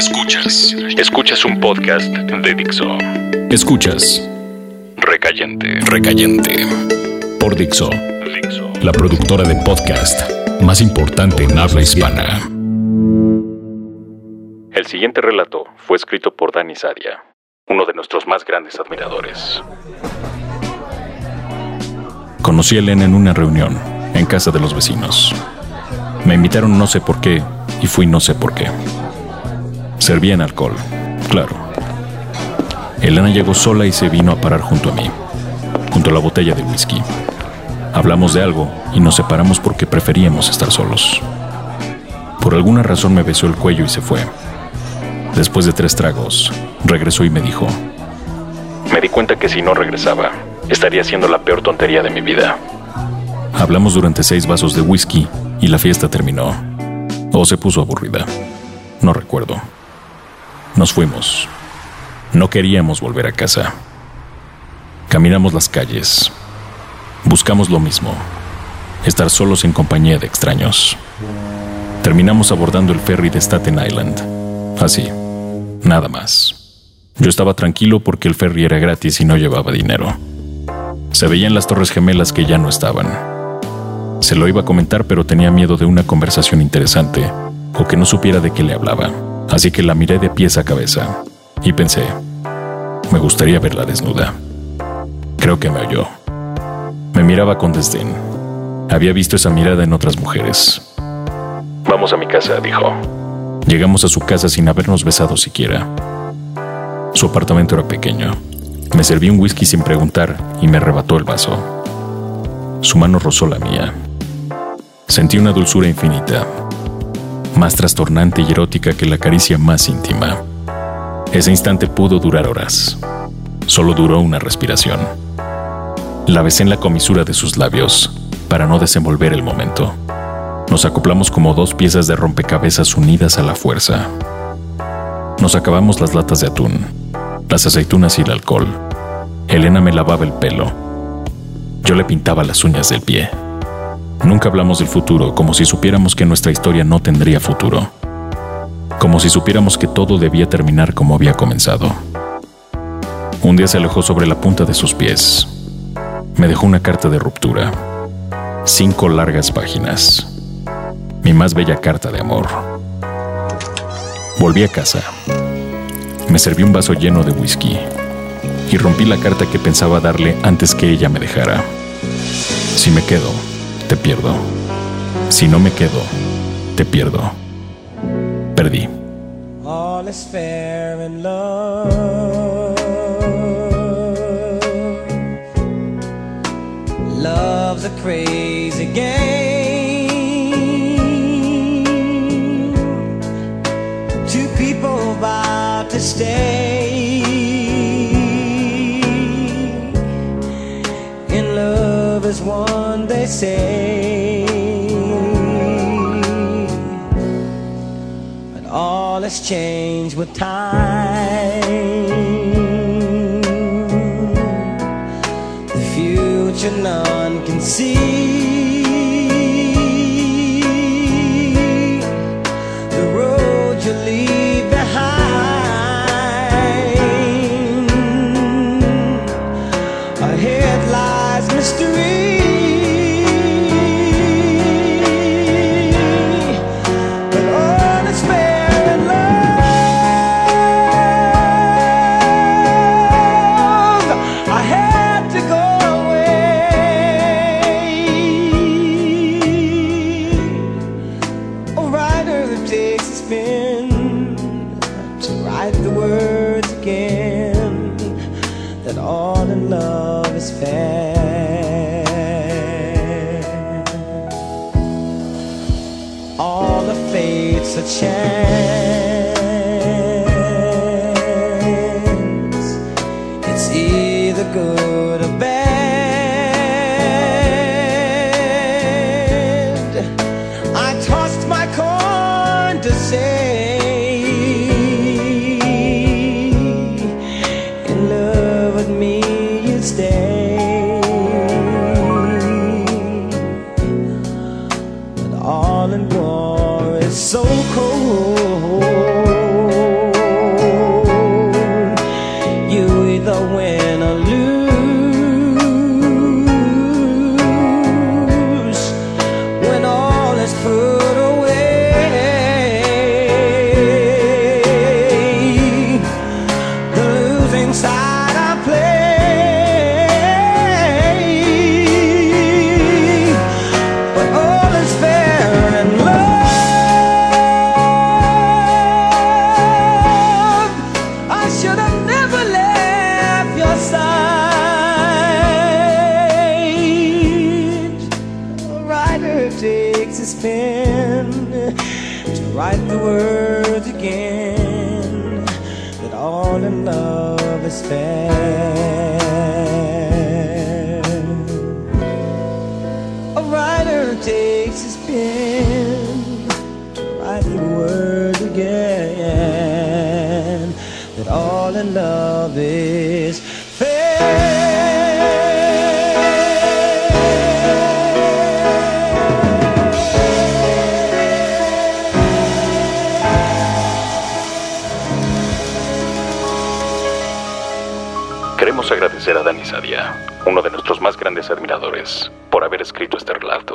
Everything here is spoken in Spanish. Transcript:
Escuchas. Escuchas un podcast de Dixo. Escuchas. Recayente. Recayente. Por Dixo. Dixo. La productora de podcast más importante en habla hispana. El siguiente relato fue escrito por Dani Sadia, uno de nuestros más grandes admiradores. Conocí a Elena en una reunión, en casa de los vecinos. Me invitaron no sé por qué y fui no sé por qué. Servían alcohol, claro. Elena llegó sola y se vino a parar junto a mí, junto a la botella de whisky. Hablamos de algo y nos separamos porque preferíamos estar solos. Por alguna razón me besó el cuello y se fue. Después de tres tragos, regresó y me dijo, me di cuenta que si no regresaba, estaría haciendo la peor tontería de mi vida. Hablamos durante seis vasos de whisky y la fiesta terminó. O se puso aburrida. No recuerdo. Nos fuimos. No queríamos volver a casa. Caminamos las calles. Buscamos lo mismo. Estar solos en compañía de extraños. Terminamos abordando el ferry de Staten Island. Así. Nada más. Yo estaba tranquilo porque el ferry era gratis y no llevaba dinero. Se veían las torres gemelas que ya no estaban. Se lo iba a comentar, pero tenía miedo de una conversación interesante o que no supiera de qué le hablaba. Así que la miré de pies a cabeza y pensé, me gustaría verla desnuda. Creo que me oyó. Me miraba con desdén. Había visto esa mirada en otras mujeres. Vamos a mi casa, dijo. Llegamos a su casa sin habernos besado siquiera. Su apartamento era pequeño. Me serví un whisky sin preguntar y me arrebató el vaso. Su mano rozó la mía. Sentí una dulzura infinita, más trastornante y erótica que la caricia más íntima. Ese instante pudo durar horas. Solo duró una respiración. La besé en la comisura de sus labios para no desenvolver el momento. Nos acoplamos como dos piezas de rompecabezas unidas a la fuerza. Nos acabamos las latas de atún, las aceitunas y el alcohol. Elena me lavaba el pelo. Yo le pintaba las uñas del pie. Nunca hablamos del futuro como si supiéramos que nuestra historia no tendría futuro. Como si supiéramos que todo debía terminar como había comenzado. Un día se alejó sobre la punta de sus pies. Me dejó una carta de ruptura. Cinco largas páginas. Mi más bella carta de amor. Volví a casa. Me serví un vaso lleno de whisky y rompí la carta que pensaba darle antes que ella me dejara. Si me quedo, te pierdo. Si no me quedo, te pierdo. Perdí. All is fair in love. Love's a crazy game. Two people about to stay. As one, they say. But all has changed with time. The future none can see. The road you leave behind. All in the fates a chance. takes his pen to write the words again that all in love is fair. A writer takes his pen to write the words again that all in love is fair. Queremos agradecer a Dani Sadia, uno de nuestros más grandes admiradores, por haber escrito este relato.